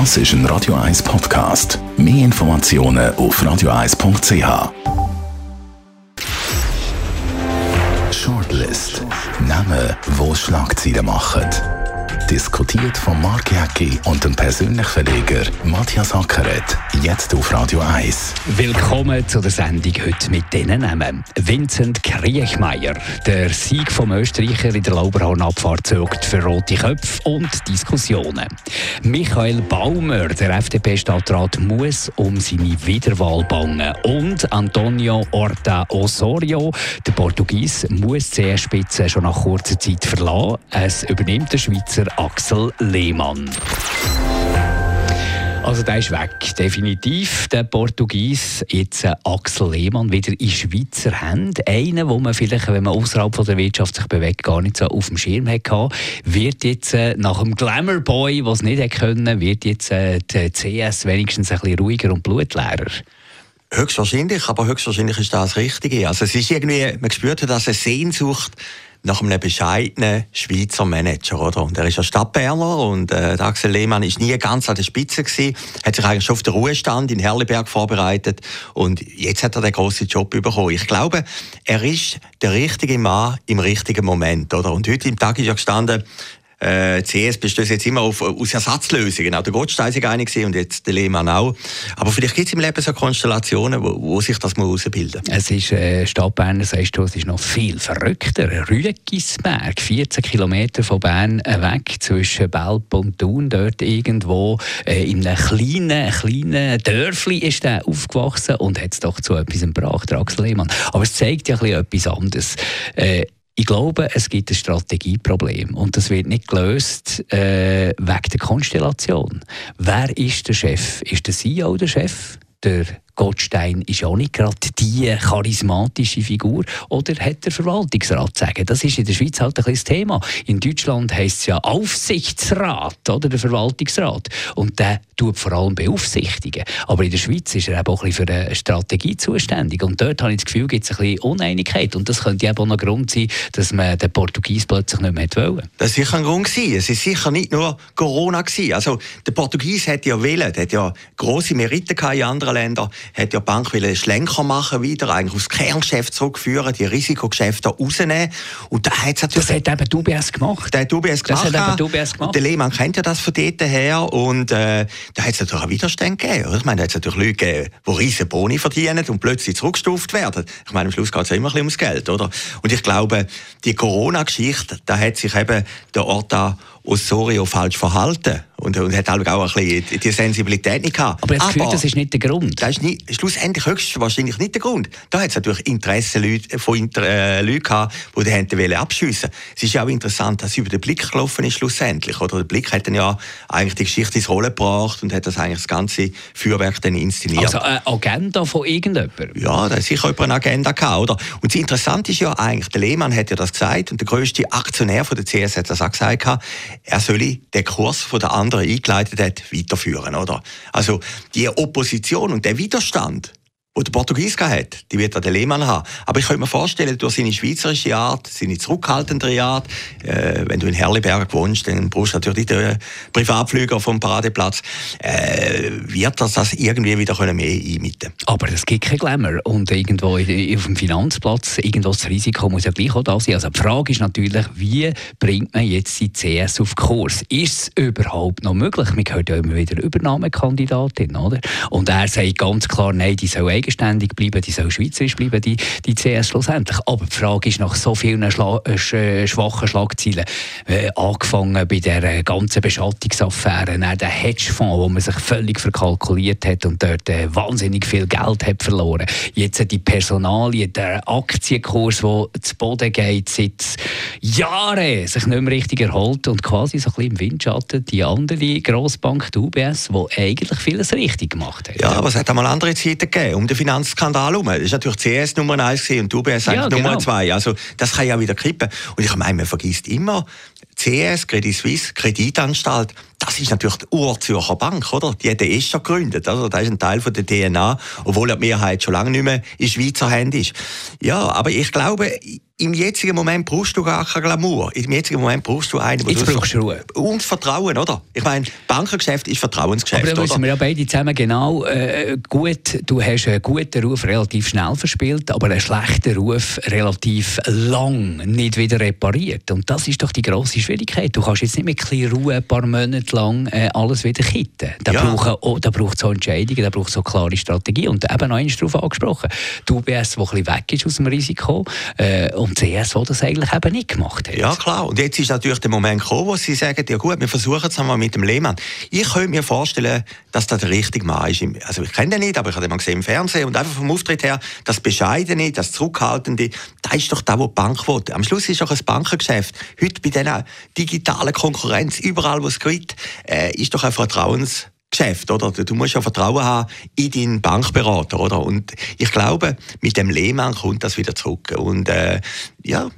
Das ist ein Radio 1 Podcast. Mehr Informationen auf radio1.ch. Shortlist. Namen, wo Schlagzeilen machen diskutiert von Mark Jäcki und dem persönlichen Verleger Matthias Ackeret. Jetzt auf Radio 1. Willkommen zu der Sendung heute mit diesen Namen. Vincent Kriechmeier. Der Sieg vom Österreicher in der Lauberhornabfahrt sorgt für rote Köpfe und Diskussionen. Michael Baumer, der FDP-Stadtrat, muss um seine Wiederwahl bangen. Und Antonio Orta Osorio, der Portugies, muss die CS-Spitze schon nach kurzer Zeit verlassen. Es übernimmt der Schweizer Axel Lehmann. Also der ist weg, definitiv. Der Portugies, jetzt äh, Axel Lehmann, wieder in Schweizer Hände. Einer, wo man vielleicht, wenn man außerhalb der Wirtschaft sich bewegt, gar nicht so auf dem Schirm hatte, wird jetzt äh, nach dem Glamour Boy, was nicht können, wird jetzt äh, der CS wenigstens ein bisschen ruhiger und blutleerer. Höchstwahrscheinlich, aber höchstwahrscheinlich ist das das Richtige. Also es ist irgendwie, man spürt, dass eine Sehnsucht nach einem bescheidenen Schweizer Manager, oder? Und er ist ja Stadtberner und äh, Axel Lehmann ist nie ganz an der Spitze gewesen, hat sich eigentlich schon auf den Ruhestand in Herliberg vorbereitet und jetzt hat er den grossen Job bekommen. Ich glaube, er ist der richtige Mann im richtigen Moment, oder? Und heute im Tag ist ja gestanden, äh, CS besteht jetzt immer auf, aus Ersatzlösungen. Auch der Gottstein war einig und jetzt der Lehmann auch. Aber vielleicht gibt es im Leben so Konstellationen, wo, wo sich das herausbilden muss. Es ist, äh, Stadtberner, sagst du, es ist noch viel verrückter. Rügisberg, 14 Kilometer von Bern weg, zwischen Belp und Thun, dort irgendwo äh, in einem kleinen, kleinen Dörfli ist er aufgewachsen und hat es doch zu etwas gebracht, Axel Lehmann. Aber es zeigt ja ein etwas anderes. Äh, ich glaube, es gibt ein Strategieproblem und das wird nicht gelöst äh, wegen der Konstellation. Wer ist der Chef? Ist der CEO der Chef? Der Gottstein ist auch nicht gerade die charismatische Figur. Oder hat der Verwaltungsrat sagen? Das ist in der Schweiz halt ein das Thema. In Deutschland heisst es ja Aufsichtsrat oder der Verwaltungsrat. Und der tut vor allem beaufsichtigen. Aber in der Schweiz ist er eben auch ein bisschen für eine Strategie zuständig. Und dort habe ich das Gefühl, gibt es ein bisschen Uneinigkeit. Und das könnte eben auch ein Grund sein, dass man den Portugies plötzlich nicht mehr wollen. Das ist sicher ein Grund gewesen. Es ist sicher nicht nur Corona gewesen. Also der Portugies hat ja wählen, hat ja große Meriten in anderen Ländern hat ja die Bank einen Schlenker machen wieder, eigentlich aufs Kerngeschäft zurückführen, die Risikogeschäfte rausnehmen. Und da hat's natürlich, das hat eben die UBS gemacht. Der hat UBS gemacht. Das hat eben UBS gemacht. Der Lehmann kennt ja das von dort her und äh, da hat es natürlich einen Widerstand gegeben. Oder? Ich meine, da hat es natürlich Leute gegeben, die riesen Boni verdienen und plötzlich zurückgestuft werden. Ich meine, am Schluss geht es ja immer ein bisschen ums Geld, oder? Und ich glaube, die Corona-Geschichte, da hat sich eben der Ort da Osorio falsch verhalten und, und hat auch ein bisschen die Sensibilität nicht gehabt. Aber, jetzt gefühlt, das ist nicht der Grund. Das ist nicht, schlussendlich höchstwahrscheinlich nicht der Grund. Da hat es natürlich Interesse Leute, von Inter, äh, Leuten gehabt, die die Hände abschiessen Es ist ja auch interessant, dass es über den Blick gelaufen ist schlussendlich. Oder der Blick hat dann ja eigentlich die Geschichte ins Rollen gebracht und hat das eigentlich das ganze Feuerwerk dann inszeniert. Also eine Agenda von irgendjemandem? Ja, da hat sicher jemand eine Agenda gehabt, oder? Und das Interessante ist ja eigentlich, der Lehmann hat ja das gesagt und der grösste Aktionär von der CS hat das auch gesagt, er solle den Kurs von der anderen eingeleitet hat, weiterführen. Oder? Also die Opposition und der Widerstand, der Portugies hat, die wird der Lehmann haben. Aber ich könnte mir vorstellen, durch seine schweizerische Art, seine zurückhaltendere Art, äh, wenn du in Herliberg wohnst, dann brauchst du natürlich den Privatflüger vom Paradeplatz, äh, wird das das irgendwie wieder können mehr einmitten Aber es gibt kein Glamour. Und irgendwo auf dem Finanzplatz, irgendwo das Risiko muss ja gleich auch da sein. Also die Frage ist natürlich, wie bringt man jetzt die CS auf Kurs? Ist es überhaupt noch möglich? Man hört ja immer wieder Übernahmekandidatin, oder? Und er sagt ganz klar, nein, die soll eigenständig bleiben, die soll schweizerisch bleiben, die, die CS schlussendlich. Aber die Frage ist nach so vielen Schla äh, schwachen Schlagzeilen, äh, angefangen bei der ganzen Beschattungsaffäre, dann der Hedgefonds, wo man sich völlig verkalkuliert hat und dort äh, wahnsinnig viel Geld hat verloren. Jetzt die Personalie, der Aktienkurs, der zu Boden geht, seit Jahren sich nicht mehr richtig erholt und quasi so ein bisschen im Windschatten die andere Grossbank, die UBS, die eigentlich vieles richtig gemacht hat. Ja, aber es hat einmal andere Zeiten gegeben, um den Finanzskandal herum. Das war natürlich CS Nummer 1 und die UBS ja, Nummer genau. 2. Also das kann ja wieder kippen. Und ich meine, man vergisst immer, CS, Credit Suisse, Kreditanstalt, das ist natürlich die Urzürcher Bank, oder? Die hat den schon gegründet, also das ist ein Teil von der DNA, obwohl die Mehrheit schon lange nicht mehr in Schweizer Hand ist. Ja, aber ich glaube, im jetzigen Moment brauchst du gar kein Glamour. Im jetzigen Moment brauchst du einen, Jetzt brauchst du Ruhe. Und Vertrauen, oder? Ich meine, Bankengeschäft ist Vertrauensgeschäft, Aber da wissen wir ja beide zusammen genau, äh, gut, du hast einen guten Ruf relativ schnell verspielt, aber einen schlechten Ruf relativ lang nicht wieder repariert. Und das ist doch die grosse Schwierigkeit. Du kannst jetzt nicht mit ein bisschen Ruhe ein paar Monate lang äh, alles wieder kitten. Da ja. braucht oh, es so Entscheidungen, da braucht es so klare Strategie. Und eben noch eins darauf angesprochen, die UBS, die ein bisschen weg ist aus dem Risiko, äh, und CSO das eigentlich eben nicht gemacht hat. Ja, klar. Und jetzt ist natürlich der Moment gekommen, wo sie sagen, ja gut, wir versuchen es einmal mit dem Lehmann. Ich könnte mir vorstellen, dass das der richtige Mann ist. Also ich kenne den nicht, aber ich habe den mal gesehen im Fernsehen und einfach vom Auftritt her, das Bescheidene, das Zurückhaltende, das ist doch das, was die Bank will. Am Schluss ist doch ein Bankengeschäft, heute bei dieser digitalen Konkurrenz, überall wo es äh, ist doch ein Vertrauens Geschäft, oder? Du musst ja Vertrauen haben in deinen Bankberater, oder? Und ich glaube, mit dem Lehmann kommt das wieder zurück. Und äh, ja,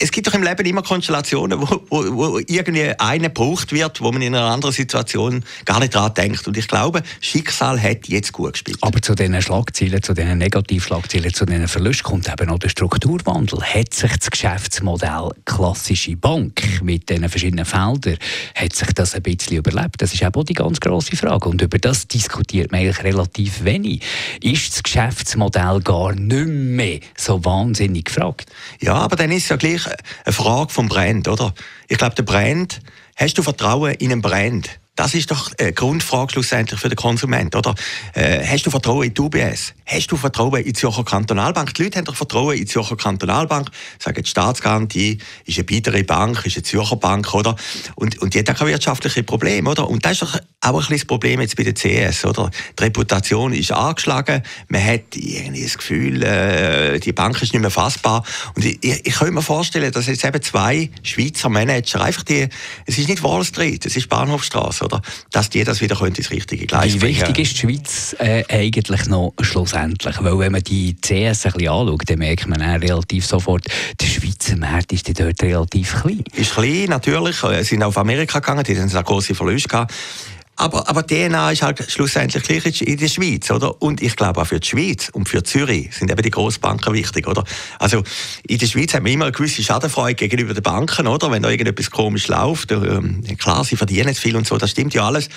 es gibt doch im Leben immer Konstellationen, wo, wo, wo irgendwie eine gebraucht wird, wo man in einer anderen Situation gar nicht dran denkt. Und ich glaube, Schicksal hat jetzt gut gespielt. Aber zu diesen Schlagzielen, zu diesen Negativschlagzielen, zu diesen Verlusten kommt eben auch der Strukturwandel. Hat sich das Geschäftsmodell klassische Bank mit diesen verschiedenen Feldern, hat sich das ein bisschen überlebt? Das ist eben auch die ganz grosse Frage. Frage. Und über das diskutiert man eigentlich relativ wenig. Ist das Geschäftsmodell gar nicht mehr so wahnsinnig gefragt? Ja, aber dann ist es ja gleich eine Frage vom Brand, oder? Ich glaube, der Brand, hast du Vertrauen in einen Brand? Das ist doch eine Grundfrage schlussendlich für den Konsument, oder? Äh, hast du Vertrauen in die UBS? Hast du Vertrauen in die Zürcher Kantonalbank? Die Leute haben doch Vertrauen in die Zürcher Kantonalbank. Sagen, die Staatsgarantie ist eine bittere Bank, ist eine Zürcher Bank, oder? Und, und die hat auch kein wirtschaftliches Problem, oder? Und das ist doch auch ein bisschen das Problem jetzt bei der CS, oder? Die Reputation ist angeschlagen. Man hat irgendwie das Gefühl, äh, die Bank ist nicht mehr fassbar. Und ich, ich, ich könnte mir vorstellen, dass jetzt eben zwei Schweizer Manager einfach die, es ist nicht Wall Street, es ist Bahnhofstraße, oder? Dass die das wieder ins richtige Gleis Wie wichtig ist die Schweiz äh, eigentlich noch schlussendlich? Weil wenn man die CS ein bisschen anschaut, dann merkt man auch relativ sofort, der Schweizer Markt ist dort relativ klein. Ist klein, natürlich. Sie sind auf Amerika gegangen, die haben große Verluste gehabt. Aber, aber DNA ist halt schlussendlich gleich in der Schweiz, oder? Und ich glaube auch für die Schweiz und für Zürich sind eben die Grossbanken wichtig, oder? Also in der Schweiz hat man immer eine gewisse Schadenfreude gegenüber den Banken, oder? Wenn da irgendetwas komisch läuft, ähm, klar, sie verdienen jetzt viel und so, das stimmt ja alles.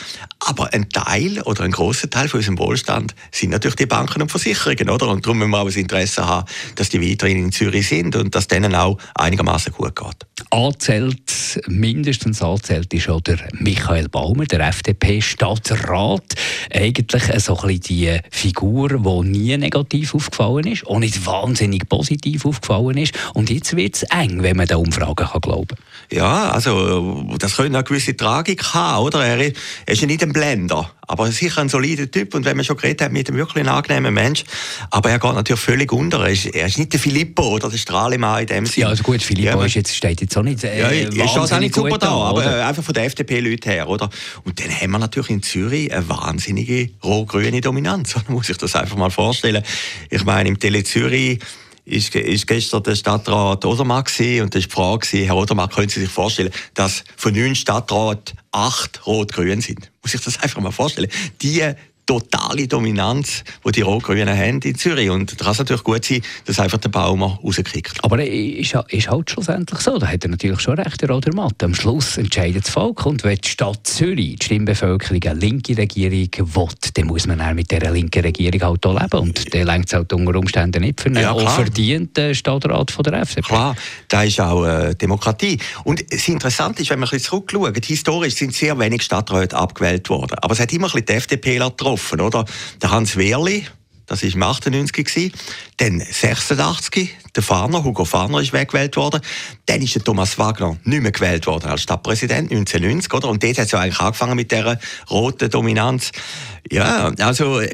Aber ein Teil oder ein großer Teil von unserem Wohlstand sind natürlich die Banken und Versicherungen, oder? Und darum müssen wir auch das Interesse haben, dass die weiterhin in Zürich sind und dass denen auch einigermaßen gut geht. Anzählt, mindestens anzählt ist auch der Michael Baumer, der FDP-Stadtrat. Eigentlich so ein bisschen die Figur, die nie negativ aufgefallen ist, auch nicht wahnsinnig positiv aufgefallen ist. Und jetzt wird es eng, wenn man den Umfragen kann glauben Ja, also das könnte eine gewisse Tragik haben, oder? Er ist ja nicht ein Blender. Aber sicher ein solider Typ und wenn man schon geredet hat mit einem wirklich angenehmen Mensch, aber er geht natürlich völlig unter. Er ist, er ist nicht der Filippo oder der Strahlemann in dem Sinne. Ja, also gut, Filippo ja, ist jetzt, steht jetzt auch nicht äh, Ja, ist das auch nicht super da, aber oder? einfach von der FDP-Leuten her, oder? Und dann haben wir natürlich in Zürich eine wahnsinnige rot-grüne Dominanz, muss ich das einfach mal vorstellen. Ich meine, im Tele Zürich ist, ist gestern der Stadtrat Odermatt und da war die Frage, Herr Odermatt, können Sie sich vorstellen, dass von neun Stadträten acht rot-grün sind? Muss ich das einfach mal vorstellen? Die totale Dominanz, die die Rot-Grünen haben in Zürich. Und da kann es natürlich gut sein, dass einfach der Baumer rauskriegt. Aber ist, ist halt schlussendlich so, da hat er natürlich schon recht, der Rodermatt. Am Schluss entscheidet das Volk und wenn die Stadt Zürich, die Stimmbevölkerung, eine linke Regierung will, dann muss man auch mit dieser linken Regierung halt auch leben. Und der lenkt es halt unter Umständen nicht für einen ja, verdienten Stadtrat von der FDP. Klar, da ist auch äh, Demokratie. Und das Interessante ist, wenn man ein bisschen zurückschauen, historisch sind sehr wenig Stadträte abgewählt worden. Aber es hat immer ein bisschen die FDP getroffen getroffen, oder? Der Hans Wehrli, das war im 98 gewesen. Dann 86, der Fahner, Hugo Fahner ist weggewählt worden. Dann ist der Thomas Wagner nicht mehr gewählt worden als Stadtpräsident 1990, oder? Und dort hat es ja eigentlich angefangen mit dieser roten Dominanz. Ja, also äh,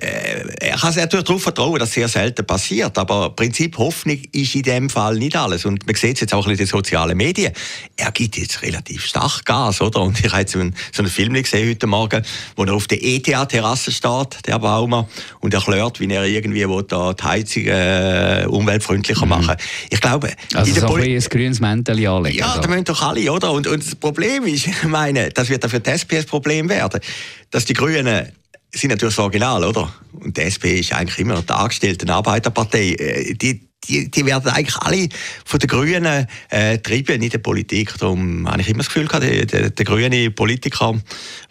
er kann sich natürlich darauf vertrauen, dass sehr selten passiert, aber im Prinzip Hoffnung ist in dem Fall nicht alles. Und man sieht es jetzt auch in den sozialen Medien. Er gibt jetzt relativ stark Gas, oder? Und ich habe jetzt so einen, so einen Film gesehen heute Morgen, wo er auf der ETH-Terrasse steht, der Baumer, und erklärt, wie er irgendwie will, da die Heizung äh, umweltfreundlicher mhm. machen machen. Ich glaube, also so ein, ein grünes Mäntel anlegen. Ja, da müssen doch alle, oder? Und, und das Problem ist, ich meine, das wird auch für die SPS Problem werden, dass die Grünen sind natürlich das Original, oder? Und die SP ist eigentlich immer noch die angestellte Arbeiterpartei. Äh, die, die, die werden eigentlich alle von den Grünen äh, getrieben in der Politik. Darum habe ich immer das Gefühl gehabt, der, der, der grüne Politiker,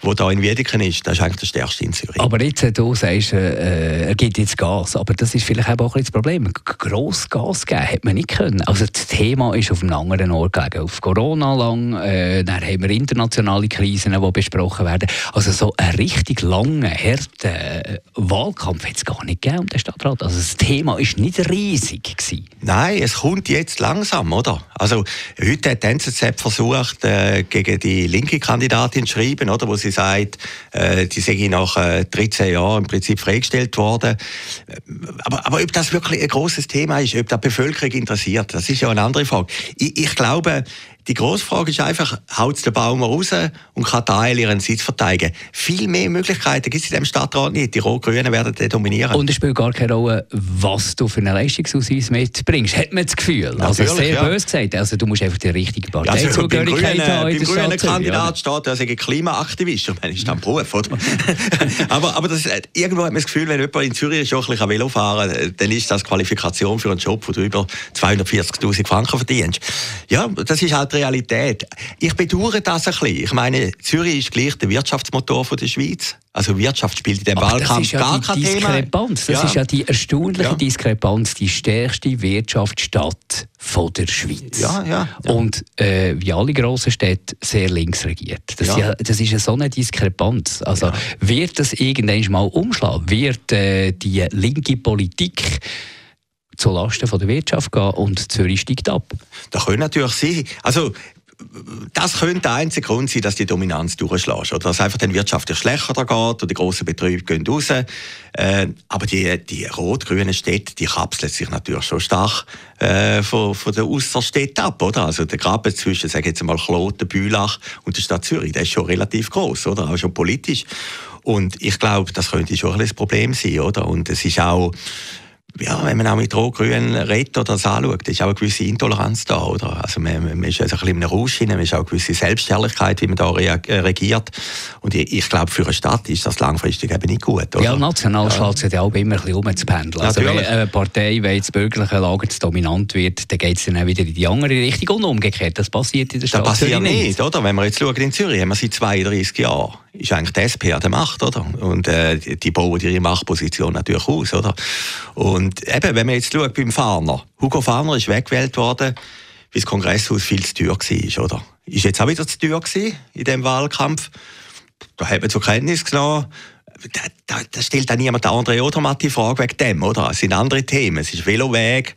der da in Wiedeken ist, das ist eigentlich der stärkste in Zürich. Aber jetzt, äh, du sagst, äh, er gibt jetzt Gas, aber das ist vielleicht auch ein das Problem. Gross Gas geben hat man nicht können. Also das Thema ist auf einem anderen Ort gelegen. Auf Corona lang, äh, dann haben wir internationale Krisen, die besprochen werden. Also so einen richtig langen, harten äh, Wahlkampf hat es gar nicht gegeben um den Stadtrat. Also das Thema ist nicht riesig gewesen. Nein, es kommt jetzt langsam, oder? Also heute hat die NZZ versucht, äh, gegen die linke Kandidatin zu schreiben, oder, wo sie sagt, äh, die sei nach äh, 13 Jahren im Prinzip freigestellt worden. Äh, aber, aber ob das wirklich ein großes Thema ist, ob das die Bevölkerung interessiert, das ist ja eine andere Frage. Ich, ich glaube, die grosse Frage ist einfach, haut der Baum raus und kann Teil ihren Sitz verteidigen. Viel mehr Möglichkeiten gibt es in diesem Stadtrat nicht. Die Rot-Grünen werden den dominieren. Und es spielt gar keine Rolle, was du für einen Leistungsausweis mitbringst. Hat man das Gefühl? Also Natürlich, also sehr ja. böse gesagt. Also du musst einfach die richtige Parteizugehörigkeit ja, also, haben. Beim grünen Kandidat steht, er sei Klimaaktivist. Und man ist dann Beruf, oder? aber aber das, irgendwo hat man das Gefühl, wenn jemand in Zürich schon ein bisschen Velo fahren kann, dann ist das Qualifikation für einen Job, wo du über 240'000 Franken verdienst. Ja, das ist halt Realität. Ich bedauere das ein bisschen. Ich meine, Zürich ist gleich der Wirtschaftsmotor der Schweiz. Also Wirtschaft spielt in dem Wahlkampf ja gar kein Diskrepanz. Thema. Das ja. ist ja die erstaunliche ja. Diskrepanz, die stärkste Wirtschaftsstadt von der Schweiz. Ja, ja, Und äh, wie alle grossen Städte sehr links regiert. Das, ja. das ist ja so eine Diskrepanz. Also wird das irgendwann mal umschlagen? Wird äh, die linke Politik zulasten der Wirtschaft gehen und Zürich steigt ab? Das könnte natürlich sein. Also das könnte der einzige Grund sein, dass die Dominanz durchschlägt. Oder dass einfach dann wirtschaftlich schlechter geht oder die grossen Betriebe gehen raus. Äh, aber die, die rot-grünen Städte, die kapseln sich natürlich schon stark äh, von, von der Ausserstädte ab. Oder? Also der Graben zwischen, sagen jetzt mal, Kloten, Bülach und der Stadt Zürich, der ist schon relativ groß, oder? Auch schon politisch. Und ich glaube, das könnte schon ein Problem sein, oder? Und es ist auch, ja, wenn man auch mit Rot-Grün redet oder das anschaut, ist auch eine gewisse Intoleranz da, oder? Also man, man ist also ein bisschen in einem Rausch man ist auch eine gewisse Selbstherrlichkeit, wie man da äh, regiert. Und ich, ich glaube, für eine Stadt ist das langfristig eben nicht gut, oder? Ja, national ja. schlägt es ja auch immer ein bisschen umzupendeln. Also wenn eine Partei, wenn das bürgerliche Lager zu dominant wird, dann geht es dann auch wieder in die andere Richtung und umgekehrt. Das passiert in der Stadt Das passiert nicht, nicht, oder? Wenn wir jetzt schauen in Zürich, haben wir seit 32 Jahren ist eigentlich die SP an der Macht, oder? Und äh, die bauen ihre Machtposition natürlich aus, oder? Und eben, wenn man jetzt schaut beim Farner, Hugo Farner ist weggewählt worden, weil das Kongresshaus viel zu teuer war, oder? Ist jetzt auch wieder zu teuer in diesem Wahlkampf. Da hat man zur Kenntnis genommen, da, da, da stellt auch niemand der andere Odermatt die Frage wegen dem, oder? Es sind andere Themen. Es ist Veloweg.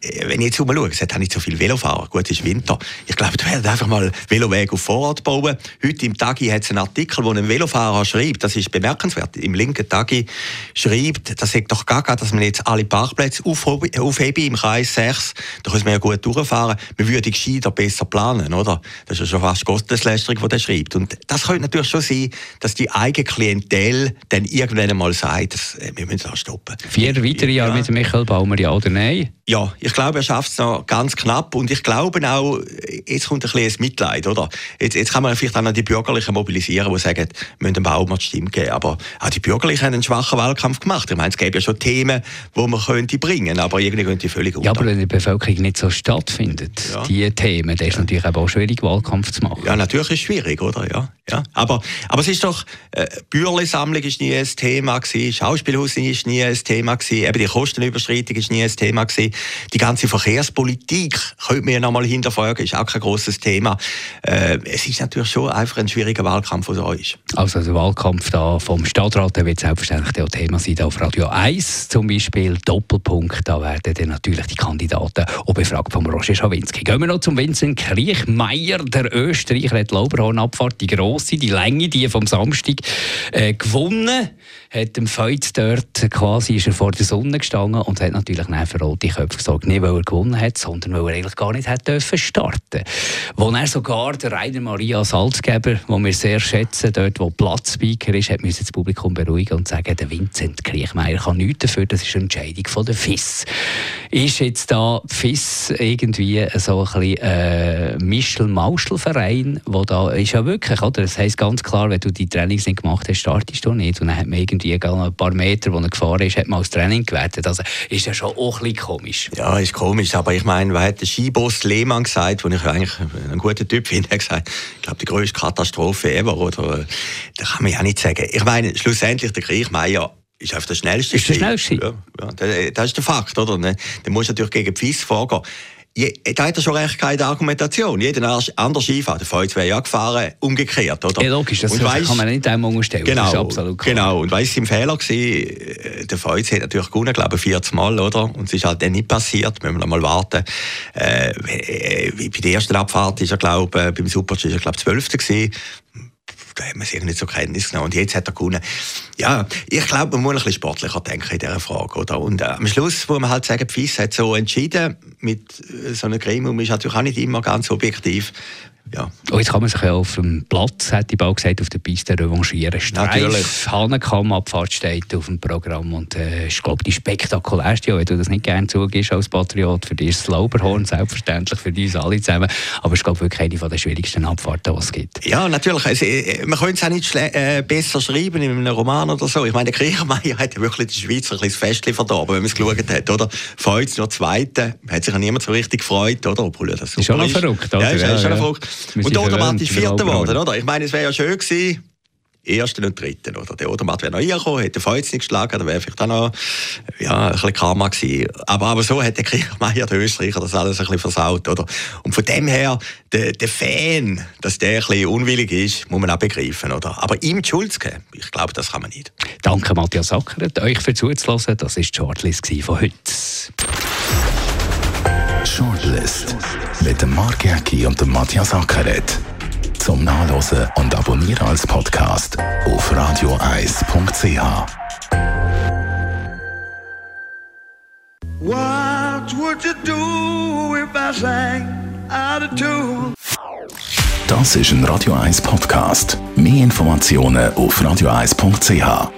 Äh, wenn ich jetzt mal schaue, es hat nicht so viele Velofahrer. Gut, es ist Winter. Ich glaube, wir werden einfach mal Veloweg auf Vorrat bauen. Heute im Tagi hat es einen Artikel, wo ein Velofahrer schreibt, das ist bemerkenswert, im linken Tagi schreibt, das sagt doch nicht, dass man jetzt alle Parkplätze aufheben im Kreis 6. Da können wir ja gut durchfahren. Man würde gescheiter besser planen, oder? Das ist ja schon fast Gotteslästerung, die der schreibt. Und das könnte natürlich schon sein, dass die eigene Klientel dann irgendwann einmal sagt, dass, äh, wir müssen das stoppen. Vier weitere Jahre ja. mit Michael Baumer, ja oder nein? Ja, ich glaube, er schafft es noch ganz knapp und ich glaube auch, jetzt kommt ein bisschen Mitleid, oder? Jetzt, jetzt kann man vielleicht auch die Bürgerlichen mobilisieren, die sagen, wir müssen dem Baumer die Stimme geben, aber auch die Bürgerlichen haben einen schwachen Wahlkampf gemacht. Ich meine, es gäbe ja schon Themen, die man könnte bringen, aber irgendwie gehen die völlig unter. Ja, aber wenn die Bevölkerung nicht so stattfindet, ja. die Themen, dann ist ja. natürlich auch schwierig, Wahlkampf zu machen. Ja, natürlich ist es schwierig, oder? Ja, ja. Aber, aber es ist doch, äh, Bürle-Sammlung ist nie ein Thema gewesen, Schauspielhaus ist nie ein Thema gewesen, eben die Kostenüberschreitung ist nie ein Thema gewesen. Die ganze Verkehrspolitik könnte man ja noch mal hinterfragen, ist auch kein grosses Thema. Äh, es ist natürlich schon einfach ein schwieriger Wahlkampf, der da ist. Also der Wahlkampf da vom Stadtrat wird selbstverständlich auch Thema sein auf Radio 1 zum Beispiel, Doppelpunkt, da werden dann natürlich die Kandidaten auch befragt von Roger Schawinski. Gehen wir noch zum Vincent Kriechmeier, der Österreicher hat die Lauberhornabfahrt, die grosse, die Länge, die vom Samstag äh, gewonnen There. Hat dem Feuz dort quasi ist er vor der Sonne gestanden und hat natürlich nicht für rote Köpfe gesorgt. Nicht, weil er gewonnen hat, sondern weil er eigentlich gar nicht hätte dürfen starten. Wo er sogar der Rainer Maria Salzgeber, den wir sehr schätzen, dort wo Platzspeaker ist, hat müssen das Publikum beruhigen und sagen, der Vincent Kriechmeier kann nichts dafür, das ist eine Entscheidung von der FIS. Ist jetzt da FIS irgendwie so ein bisschen äh, Mischel-Mauschel-Verein, wo da ist ja wirklich, oder? Das heisst ganz klar, wenn du die Trainings nicht gemacht hast, startest du nicht. Und dann hat man irgendwie ein paar Meter, wo er gefahren ist, hat man als Training gewertet. Also ist ja schon auch ein bisschen komisch. Ja, ist komisch, aber ich meine, was hat der Skiboss Lehmann gesagt, den ich eigentlich einen guten Typ finde, er gesagt, ich glaube, die größte Katastrophe ever, oder? Da kann man ja nicht sagen. Ich meine, schlussendlich der Kriechmeier ist einfach der schnellste. Ist der schnellste? Ja, ja, das ist der Fakt, oder? Dann musst du natürlich gegen die FIS vorgehen. Je, da hat er schon recht keine Argumentation. Jeder andere Skifahrer, der Feuz wäre ja gefahren, umgekehrt, oder? Ja, logisch, das und weiss, kann man nicht einmal unterstellen. Genau, das ist absolut klar. genau. Und weißt du, im Fehler war, der Feuz hat natürlich gewonnen, glaube ich, 40 Mal, oder? Und es ist halt dann nicht passiert, müssen wir noch mal warten. Äh, bei der ersten Abfahrt ist er, glaube ich, beim Super-G ist er, glaube ich, 12. gewesen haben wir es nicht zur Kenntnis genommen. Und jetzt hat er gewonnen. Ja, ich glaube, man muss ein bisschen sportlicher denken in dieser Frage. Oder? Und äh, am Schluss muss man halt sagen, FIS hat so entschieden, mit äh, so einem Gremium ist natürlich auch nicht immer ganz objektiv. Ja. Und jetzt kann man sich ja auf dem Platz, hätte ich bald gesagt, auf der Piste revanchieren. Streif, Hahnenkamm-Abfahrt steht auf dem Programm und äh, ist, glaube die spektakulärste, wenn du das nicht gerne zugibst als Patriot. Für dich ist das Lauberhorn, selbstverständlich für uns alle zusammen. Aber es ist, glaube wirklich eine der schwierigsten Abfahrten, die es gibt. Ja, natürlich. Also, man könnte es auch nicht äh, besser schreiben in einem Roman oder so. Ich meine, der Kriechmeier hat ja wirklich die Schweizer ein bisschen das Festchen verdorben, wenn man es geschaut hat, oder? Von jetzt nur Zweite, hat sich ja niemand so richtig gefreut, oder? Obwohl das super ist schon noch verrückt, oder? Ja, ist, ja, schon ja. verrückt. Und ist Vierter geworden, oder? Ich meine, es wäre ja schön gewesen, Ersten und Dritten, oder? Der Odermatt wäre noch reingekommen, hätte den Feuz nicht geschlagen, dann wäre vielleicht auch noch, ja, ein bisschen Karma gewesen. Aber, aber so hat der Kriechmeier, der Österreicher, das alles ein bisschen versaut, oder? Und von dem her, der, der Fan, dass der ein bisschen unwillig ist, muss man auch begreifen, oder? Aber ihm die Schuld zu geben, ich glaube, das kann man nicht. Danke, Matthias Sackert, euch für zuzulassen. Das war die Shortlist von heute. Shortlist mit dem Mark Jäcki und dem Matthias Ackeret. Zum Nachlesen und Abonnieren als Podcast auf radioeis.ch. What would you do if I sang out of tune? Das ist ein Radio 1 Podcast. Mehr Informationen auf radioeis.ch.